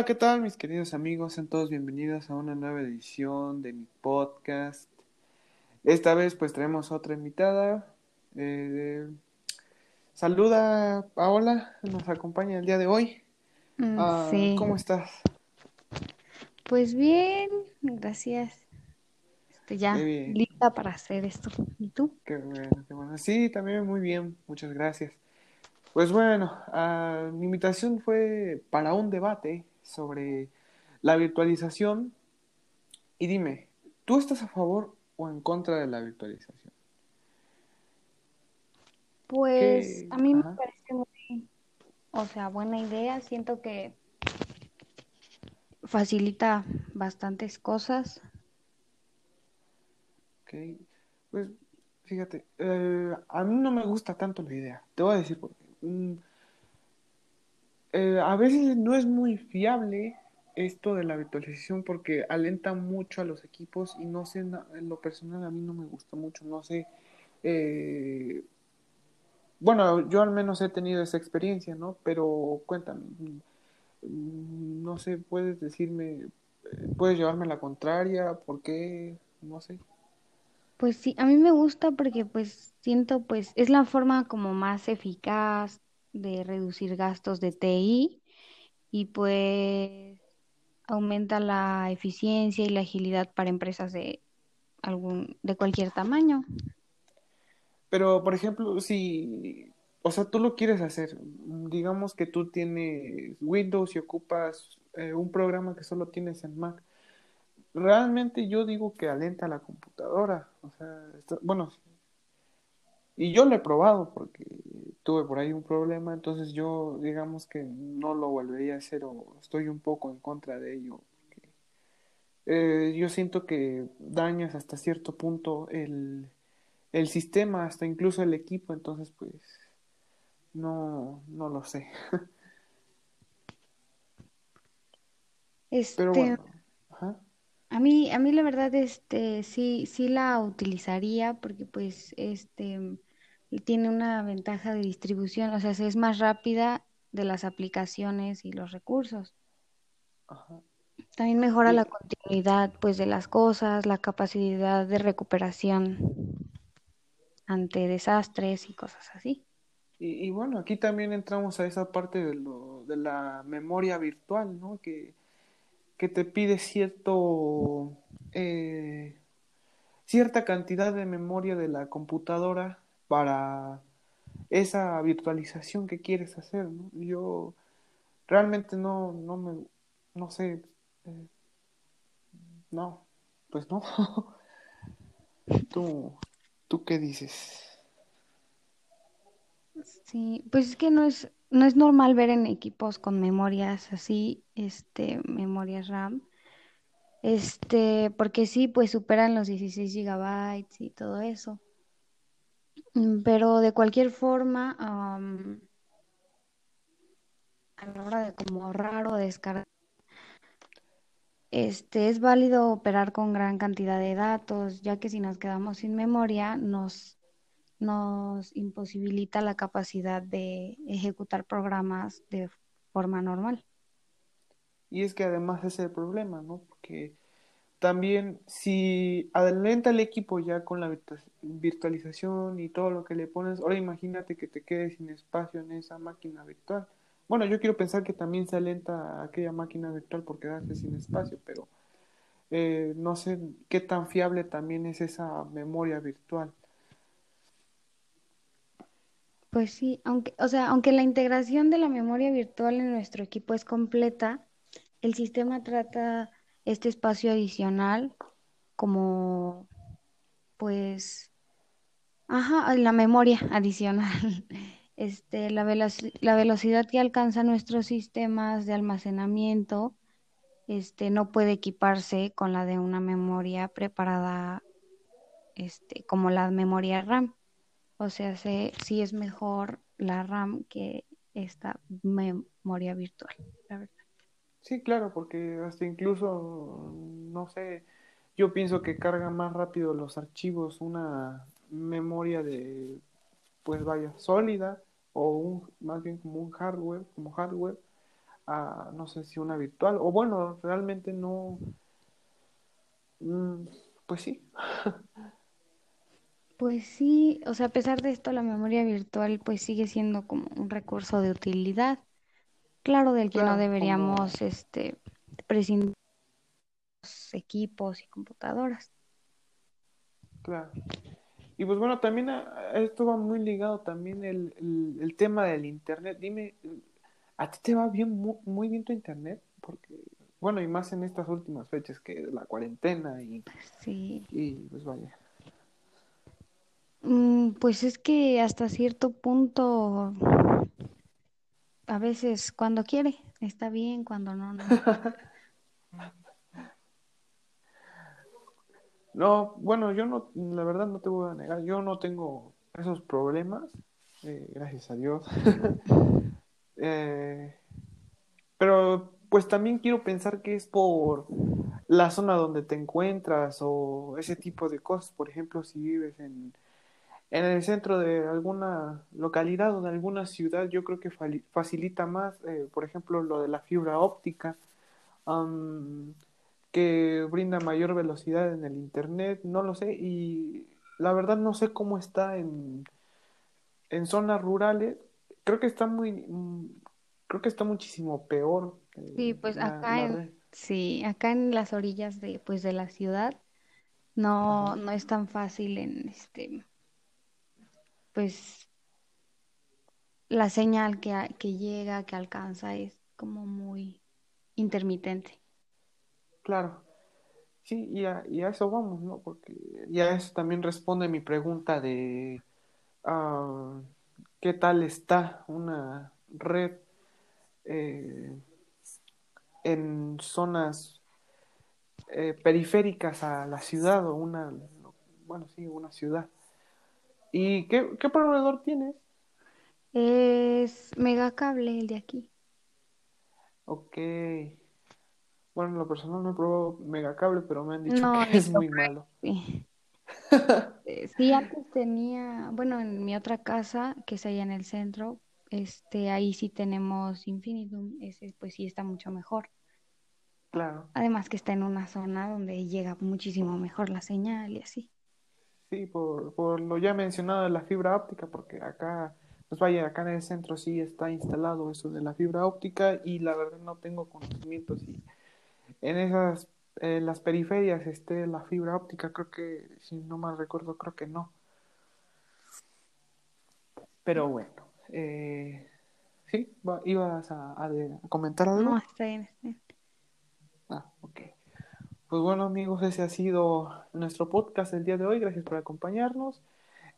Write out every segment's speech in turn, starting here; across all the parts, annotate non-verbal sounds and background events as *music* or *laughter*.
Hola, ¿qué tal mis queridos amigos? Sean todos bienvenidos a una nueva edición de mi podcast. Esta vez pues traemos otra invitada. Eh, saluda Paola, nos acompaña el día de hoy. Mm, Ah, sí, ¿cómo estás? pues bien, gracias. Estoy ya bien, lista para hacer esto. ¿Y tú? qué bueno, qué bueno. Sí, también muy bien, muchas gracias. Pues bueno, ah, mi invitación fue para un debate sobre la virtualización y dime, ¿tú estás a favor o en contra de la virtualización? Pues ¿Qué? a mí me parece muy, o sea, buena idea. Siento que facilita bastantes cosas. Ok, pues fíjate, eh, a mí no me gusta tanto la idea. Te voy a decir por qué. Mm, eh, a veces no es muy fiable esto de la virtualización porque alenta mucho a los equipos y no sé, en lo personal a mí no me gusta mucho, no sé. eh, bueno, yo al menos he tenido esa experiencia, ¿no? Pero cuéntame, mm, no sé, puedes decirme, puedes llevarme la contraria, ¿por qué? No sé. Pues sí, a mí me gusta porque pues siento pues es la forma como más eficaz de reducir gastos de TI y pues aumenta la eficiencia y la agilidad para empresas de algún, de cualquier tamaño. Pero, por ejemplo, si, o sea, tú lo quieres hacer, digamos que tú tienes Windows y ocupas eh, un programa que solo tienes en Mac, realmente yo digo que alenta la computadora, o sea, bueno, y yo lo he probado porque tuve por ahí un problema, entonces yo, digamos que no lo volvería a hacer o estoy un poco en contra de ello. Eh, yo siento que dañas hasta cierto punto el, el sistema, hasta incluso el equipo, entonces pues... No, no lo sé. *laughs* Pero Este, bueno, ajá. a mí, a mí la verdad, este, sí, sí la utilizaría porque pues, este, tiene una ventaja de distribución, o sea, es más rápida de las aplicaciones y los recursos. Ajá. También mejora la continuidad, pues, de las cosas, la capacidad de recuperación ante desastres y cosas así. y, y bueno, aquí también entramos a esa parte de lo, de la memoria virtual, ¿no? Que, que te pide cierto, eh, cierta cantidad de memoria de la computadora para esa virtualización que quieres hacer, ¿no? Yo realmente no, no me, no sé, eh, no, pues no. *laughs* ¿Tú, tú qué dices? Sí, pues es que no es, no es normal ver en equipos con memorias así, este, memorias RAM, este, porque sí, pues superan los 16 gigabytes y todo eso. Mm, Pero de cualquier forma, am, a la hora de como ahorrar o descargar, este, es válido operar con gran cantidad de datos, ya que si nos quedamos sin memoria, nos, nos imposibilita la capacidad de ejecutar programas de forma normal. Y es que además es el problema, ¿no? Porque también si adelanta el equipo ya con la virtua- virtualización y todo lo que le pones, ahora imagínate que te quedes sin espacio en esa máquina virtual. Bueno, yo quiero pensar que también se alenta aquella máquina virtual por quedarse sin espacio, pero eh, no sé qué tan fiable también es esa memoria virtual. Pues sí, aunque, o sea, aunque la integración de la memoria virtual en nuestro equipo es completa, el sistema trata este espacio adicional como, pues, ajá, la memoria adicional. *laughs* Este, la veloci- la velocidad que alcanzan nuestros sistemas de almacenamiento, este, no puede equiparse con la de una memoria preparada, este, como la memoria RAM. O sea, se, sí es mejor la RAM que esta memoria virtual. Sí, claro, porque hasta incluso, no sé, yo pienso que carga más rápido los archivos una memoria de, pues vaya, sólida o un, más bien como un hardware, como hardware, a, no sé si una virtual, o bueno, realmente no, mm, pues sí. *laughs* Pues sí, o sea, a pesar de esto, la memoria virtual pues sigue siendo como un recurso de utilidad. Claro, del que no Claro, como, deberíamos este prescindir los equipos y computadoras. claro. Y pues bueno, también a- a esto va muy ligado también el, el, el tema del internet. Dime, ¿a ti te va bien, muy, muy bien tu internet? Porque, bueno, y más en estas últimas fechas que la cuarentena y, Sí. y pues vaya. Mm, pues es que hasta cierto punto, a veces cuando quiere, está bien, cuando no, no. *laughs* No, bueno, yo no, la verdad no te voy a negar, yo no tengo esos problemas, eh, gracias a Dios. *laughs* Eh, pero pues también quiero pensar que es por la zona donde te encuentras o ese tipo de cosas. Por ejemplo, si vives en, en el centro de alguna localidad o de alguna ciudad, yo creo que facilita más, eh, por ejemplo, lo de la fibra óptica, am, que brinda mayor velocidad en el internet, no lo sé, y la verdad no sé cómo está en, en zonas rurales. Creo que está muy, mm, creo que está muchísimo peor Sí, eh, pues la, acá la en, sí, acá en las orillas de, pues de la ciudad no, Ajá. no es tan fácil en este, pues la señal que, a- que llega, que alcanza es como muy intermitente. Claro, sí, y a, y a eso vamos, ¿no? Porque y a eso también responde mi pregunta de ah, ¿qué tal está una red eh, en zonas eh, periféricas a la ciudad o una, bueno, sí, una ciudad? ¿Y qué, qué proveedor tienes? Es megacable el de aquí. Ok, bueno, en lo personal no he probado Megacable, pero me han dicho que No, es muy malo. Sí, *laughs* Eh, sí, antes tenía, bueno, en mi otra casa, que es allá en el centro, este, ahí sí tenemos Infinitum, ese pues sí está mucho mejor. Claro. Además que está en una zona donde llega muchísimo mejor la señal y así. Sí, por, por lo ya mencionado de la fibra óptica, porque acá, pues vaya, acá en el centro sí está instalado eso de la fibra óptica y la verdad no tengo conocimiento si en esas, las periferias esté la fibra óptica, creo que, si no mal recuerdo, creo que no. Pero bueno, eh, sí, va- ibas a, a a comentar No, algo. está bien, está bien. Pues bueno amigos, ese ha sido nuestro podcast el día de hoy, gracias por acompañarnos.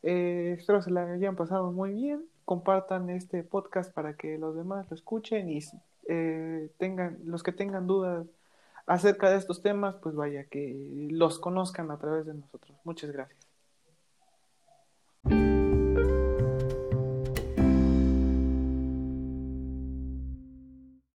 Eh, espero se la hayan pasado muy bien. Compartan este podcast para que los demás lo escuchen y eh, tengan, los que tengan dudas acerca de estos temas, pues vaya, que los conozcan a través de nosotros. Muchas gracias.